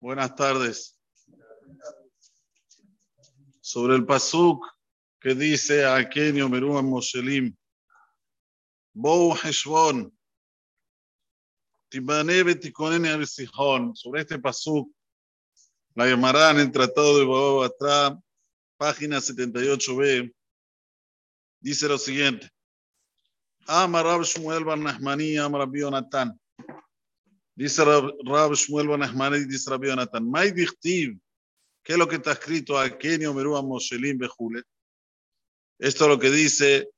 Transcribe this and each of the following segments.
Buenas tardes. Sobre el pasuk que dice a Kenio Meruma Moshelim, Bou Heshbon, sobre este pasuk, la llamarán en el Tratado de Baba página 78b, dice lo siguiente. Amar Rab Shmuel Bar Nahmani. Dice Rab Shmuel Bar Nahmani, dice Rabbi Yonatan. May Dichtiv, ¿qué es lo que está escrito a Kenio Merúa Moshelim Bejule? Esto es lo que dice,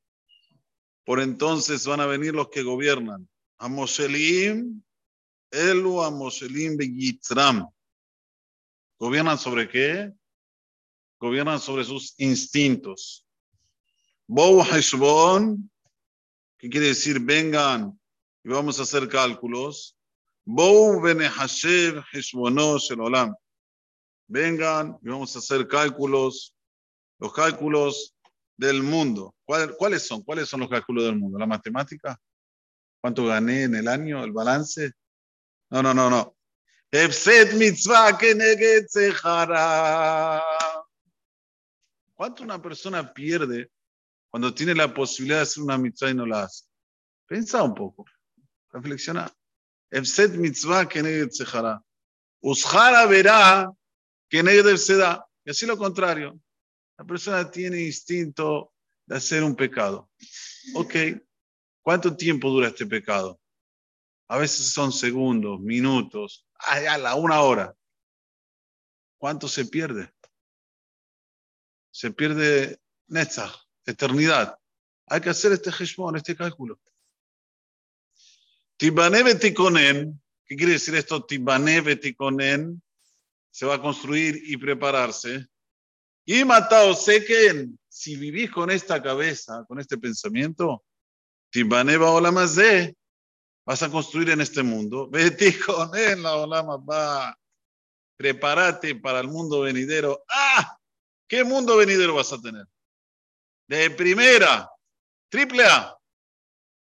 por entonces van a venir los que gobiernan. A Moshelim, Elu a Moshelim Begitram. ¿Gobiernan sobre qué? Gobiernan sobre sus instintos. Bou Heshbon, ¿qué quiere decir? Vengan y vamos a hacer cálculos. Bou. Vengan y vamos a hacer cálculos, los cálculos del mundo. ¿Cuáles son? ¿Cuáles son los cálculos del mundo? ¿La matemática? ¿Cuánto gané en el año? ¿El balance? No, no, no, no. ¿Cuánto una persona pierde cuando tiene la posibilidad de hacer una mitzvah y no la hace? Pensa un poco. Reflexiona. Efset mitzvah keneget sejara. Ushara verá keneget da. Y así lo contrario. La persona tiene instinto de hacer un pecado. Ok, ¿cuánto tiempo dura este pecado? A veces son segundos, minutos, la una hora. ¿Cuánto se pierde? Se pierde Netzach, eternidad. Hay que hacer este heshmon, este cálculo. Tibane betikonen, ¿qué quiere decir esto? Tibane betikonen, se va a construir y prepararse. Y matado, sé que si vivís con esta cabeza, con este pensamiento, Timbaneva Olama de, vas a construir en este mundo. Él, la Olama va. Prepárate para el mundo venidero. ¡Ah! ¿Qué mundo venidero vas a tener? De primera, triple A.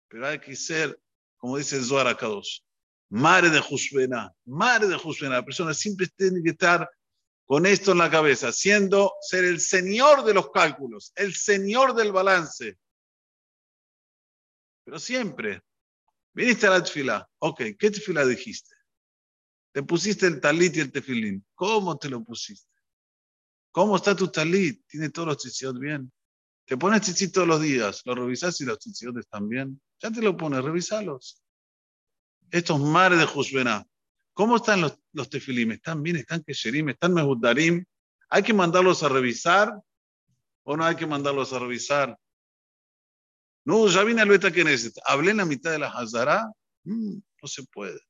Pero hay que ser, como dice Zohar Akadosh, madre de Jusbena, madre de Jusbena. La persona siempre tiene que estar con esto en la cabeza, siendo ser el señor de los cálculos, el señor del balance. Pero siempre, viniste a la tefila, ok, ¿qué tefila dijiste? Te pusiste el talit y el tefilín. ¿Cómo te lo pusiste? ¿Cómo está tu talit? ¿Tiene todos los tzitzit bien? Te pones tzitzit todos los días, lo revisas y los tzitzit están bien. Ya te lo pones, revisalos. Estos mares de Juzbená, ¿Cómo están los, los tefilim? ¿Están bien? ¿Están kesherim? ¿Están mehudarim? ¿Hay que mandarlos a revisar o no hay que mandarlos a revisar? No, ya vine al beta que necesita. Hablé en la mitad de la Hazara. Mm, no se puede.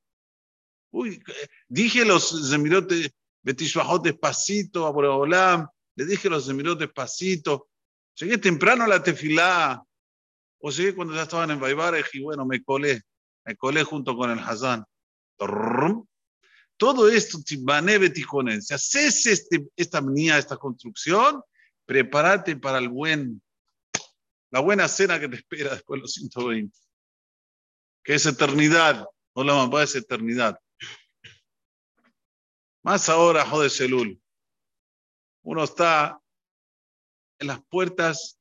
Uy, dije los zemirot Betishbahot despacito a. Le dije los zemirot despacito. Llegué temprano a la tefilá. O llegué cuando ya estaban en Baibar y bueno, me colé. Me colé junto con el Hazán. Todo esto, si haces este, esta mía, esta construcción, prepárate para el buen, la buena cena que te espera después de los 120. Que es eternidad. No la mamá es eternidad. Más ahora, Jode Selul. Uno está en las puertas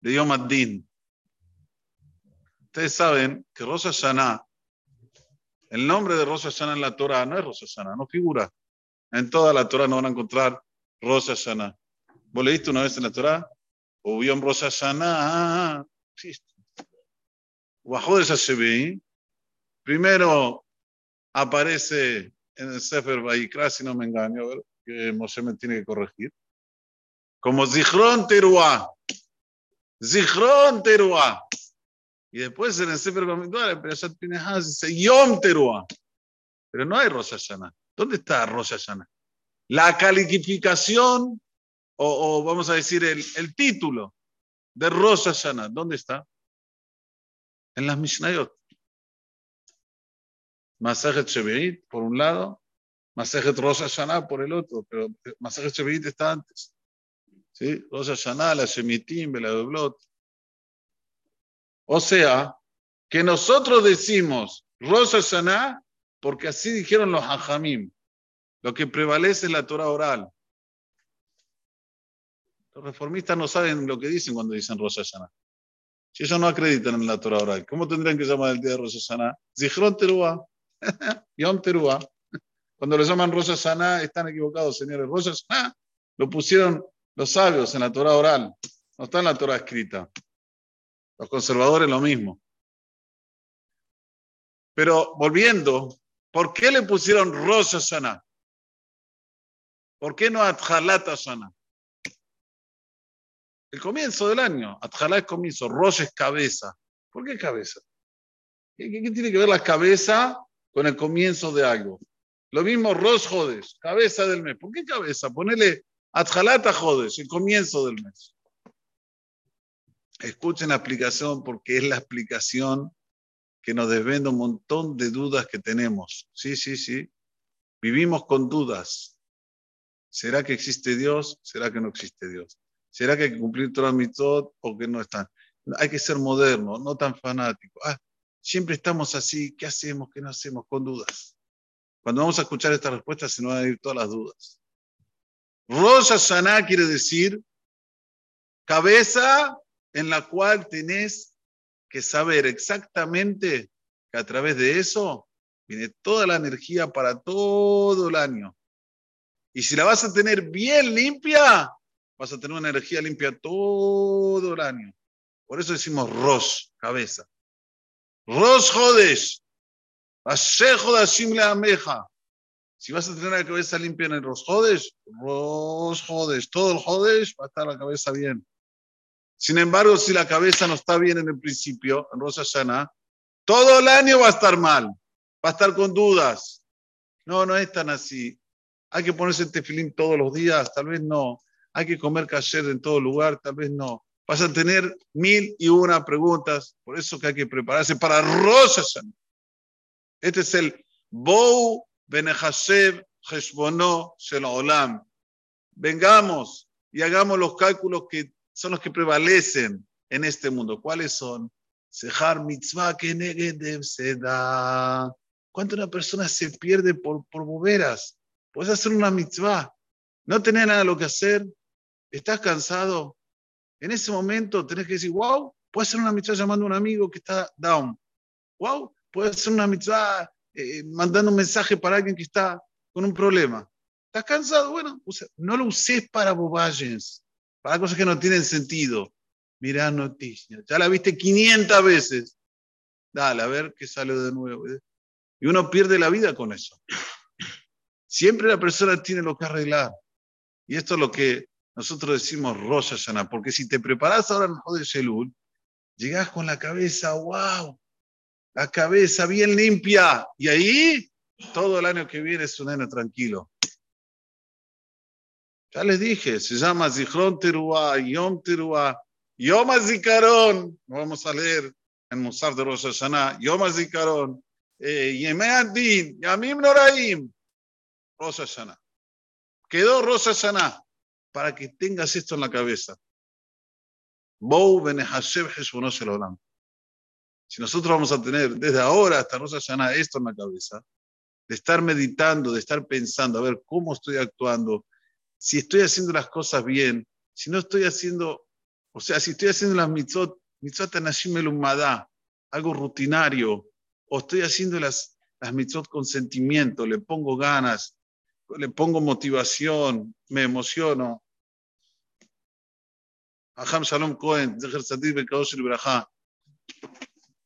de Yom Ad-Din. Ustedes saben que Rosa Shana el nombre de Rosh Hashanah en la Torah no es Rosh Hashanah, no figura. En toda la Torah no van a encontrar Rosh Hashanah. ¿Vos leíste una vez en la Torah? O Yom Rosh Hashanah. Existe. Bajo de esa primero aparece en el Sefer Vayikra, si no me engaño, que Moshe me tiene que corregir, como Zichron Teruah. Zichron Teruah. Y después en el Sefer Bamidbar, el Perashat Pinehas dice Yom Teruah. Pero no hay Rosh Hashanah. ¿Dónde está Rosh Hashanah? La calificación, o, vamos a decir el, título de Rosh Hashanah, ¿dónde está? En las Mishnayot. Masajet Shevi'it, por un lado, Masajet Rosh Hashanah por el otro, pero Masajet Shevi'it está antes. ¿Sí? Rosh Hashanah, la Shemitim, la Doblot. O sea, que nosotros decimos Rosh Hashanah porque así dijeron los hajamim. Lo que prevalece es la Torah oral. Los reformistas no saben lo que dicen cuando dicen Rosh Hashanah. Si ellos no acreditan en la Torah oral, ¿cómo tendrían que llamar el día de Rosh Hashanah? Zichron Teruah, Yom Teruah. Cuando lo llaman Rosh Hashanah, están equivocados, señores. Rosh Hashanah lo pusieron los sabios en la Torah oral. No está en la Torah escrita. Los conservadores lo mismo. Pero volviendo, ¿por qué le pusieron Rosh Hashanah? ¿Por qué no Atjalat Hashanah? El comienzo del año. Atjalá es comienzo, Rosh es cabeza. ¿Por qué cabeza? ¿Qué, tiene que ver la cabeza con el comienzo de algo? Lo mismo Rosh Jodes, cabeza del mes. ¿Por qué cabeza? Ponele Atjalata Jodes, el comienzo del mes. Escuchen la explicación porque es la explicación que nos desvenda un montón de dudas que tenemos. Sí, sí, sí. Vivimos con dudas. ¿Será que existe Dios? ¿Será que no existe Dios? ¿Será que hay que cumplir todas las mitzvot o que no están? Hay que ser moderno, no tan fanático. Ah, siempre estamos así, ¿qué hacemos? ¿Qué no hacemos? Con dudas. Cuando vamos a escuchar esta respuesta se nos van a ir todas las dudas. Rosh Hashanah quiere decir cabeza en la cual tenés que saber exactamente que a través de eso viene toda la energía para todo el año. Y si la vas a tener bien limpia, vas a tener una energía limpia todo el año. Por eso decimos Rosh, cabeza. Rosh Jodesh. de Ameja. Si vas a tener la cabeza limpia en el Rosh Jodesh, Rosh Jodesh, todo el Jodesh va a estar la cabeza bien. Sin embargo, si la cabeza no está bien en el principio, en Rosh Hashanah, todo el año va a estar mal, va a estar con dudas. No, no es tan así. Hay que ponerse tefilín todos los días, tal vez no. Hay que comer kasher en todo lugar, tal vez no. Vas a tener mil y una preguntas, por eso que hay que prepararse para Rosh Hashanah. Este es el Bou Benehashev Heshbono Shel Olam. Vengamos y hagamos los cálculos que son los que prevalecen en este mundo. ¿Cuáles son? Sejar mitzvah que se da. ¿Cuánto una persona se pierde por, por boberas? Puedes hacer una mitzvah, no tener nada lo que hacer, estás cansado. En ese momento tenés que decir, wow, puedes hacer una mitzvah llamando a un amigo que está down. Wow, puedes hacer una mitzvah eh, mandando un mensaje para alguien que está con un problema. ¿Estás cansado? Bueno, no lo uses para bobagens para cosas que no tienen sentido. Mirá noticias, ya la viste 500 veces. Dale, a ver qué sale de nuevo. Y uno pierde la vida con eso. Siempre la persona tiene lo que arreglar. Y esto es lo que nosotros decimos Rosh Hashanah, porque si te preparas ahora en Jode Shelul, llegás con la cabeza, wow, la cabeza bien limpia. Y ahí, todo el año que viene es un año tranquilo. Ya les dije, se llama Zichron Teruah, Yom Teruah, Yom Azikaron. Vamos a leer en Musar de Rosh Hashanah, Yom Azikaron, eh, Yemei Adin, Yamim Noraim, Rosh Hashanah. Quedó Rosh Hashanah para que tengas esto en la cabeza. Bou Benehashev Olam. Si nosotros vamos a tener desde ahora hasta Rosh Hashanah esto en la cabeza, de estar meditando, de estar pensando, a ver cómo estoy actuando, si estoy haciendo las cosas bien, si no estoy haciendo, o sea, si estoy haciendo las mitzvot, mitzvot anashim elumada, algo rutinario, o estoy haciendo las, las mitzvot con sentimiento, le pongo ganas, le pongo motivación, me emociono. Aham Shalom Cohen,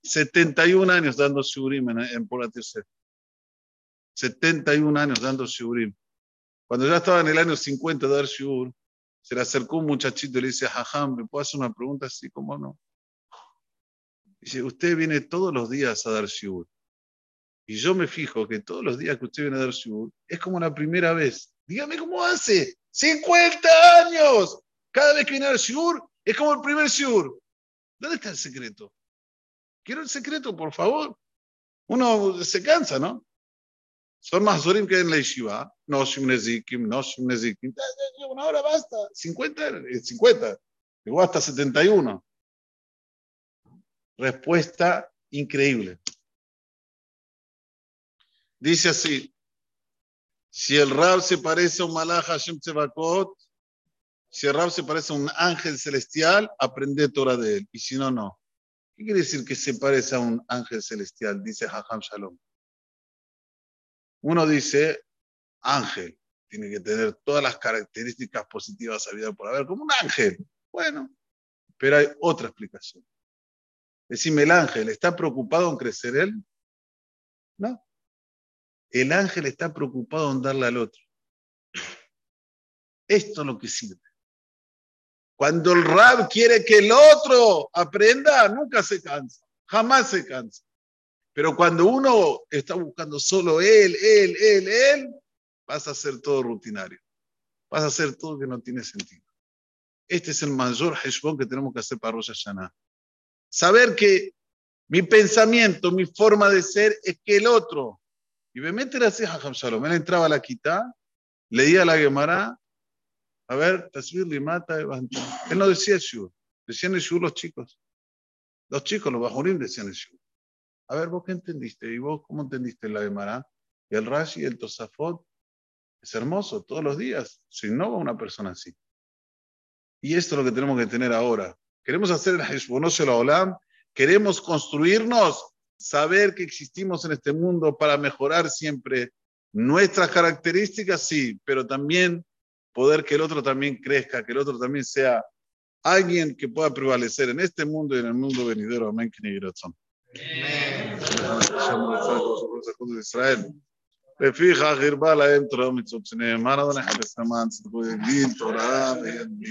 71 años dando shurim en, en Pola 71 años dando shurim. Cuando ya estaba en el año 50 de Dar se le acercó un muchachito y le dice, Jajam, ¿me puedo hacer una pregunta así? ¿Cómo no? Dice, usted viene todos los días a dar shiur. Y yo me fijo que todos los días que usted viene a dar shiur es como la primera vez. Dígame cómo hace. 50 años. Cada vez que viene a dar shiur es como el primer shiur. ¿Dónde está el secreto? Quiero el secreto, por favor. Uno se cansa, ¿no? Son más Zorim que en la Yeshiva. No Nezikim, no Nezikim. Una hora basta. 50, 50. Llegó hasta 71. Respuesta increíble. Dice así, si el Rab se parece a un Malach Hashem Tzevakot, si el Rab se parece a un ángel celestial, aprende Torah de él. Y si no, no. ¿Qué quiere decir que se parece a un ángel celestial? Dice Hacham Shalom. Uno dice, ángel, tiene que tener todas las características positivas habidas por haber, como un ángel. Bueno, pero hay otra explicación. Decime, ¿el ángel está preocupado en crecer él? No. El ángel está preocupado en darle al otro. Esto es lo que sirve. Cuando el rab quiere que el otro aprenda, nunca se cansa, jamás se cansa. Pero cuando uno está buscando solo él, él, él, él, vas a hacer todo rutinario. Vas a hacer todo que no tiene sentido. Este es el mayor heshbon que tenemos que hacer para Rosh Hashanah. Saber que mi pensamiento, mi forma de ser es que el otro. Y me mete así a Shalom. Él entraba a la quita, leía la Gemara. A ver, Tasbir Limata, Él no decía Shur. Decían el los chicos. Los chicos, los bajurim decían el. A ver, ¿vos qué entendiste? ¿Y vos cómo entendiste la Gemara? Y el Rashi, el Tosafot. Es hermoso, todos los días. Se innova una persona así. Y esto es lo que tenemos que tener ahora. Queremos hacer el Heshbonosh el Olam. Queremos construirnos, saber que existimos en este mundo para mejorar siempre nuestras características, sí, pero también poder que el otro también crezca, que el otro también sea alguien que pueda prevalecer en este mundo y en el mundo venidero. Amén. Israel. לפיכך הרבה להם תורה ומצוות שנאמר, אדוני חפש למען צדקו יגיד תורה וידביק.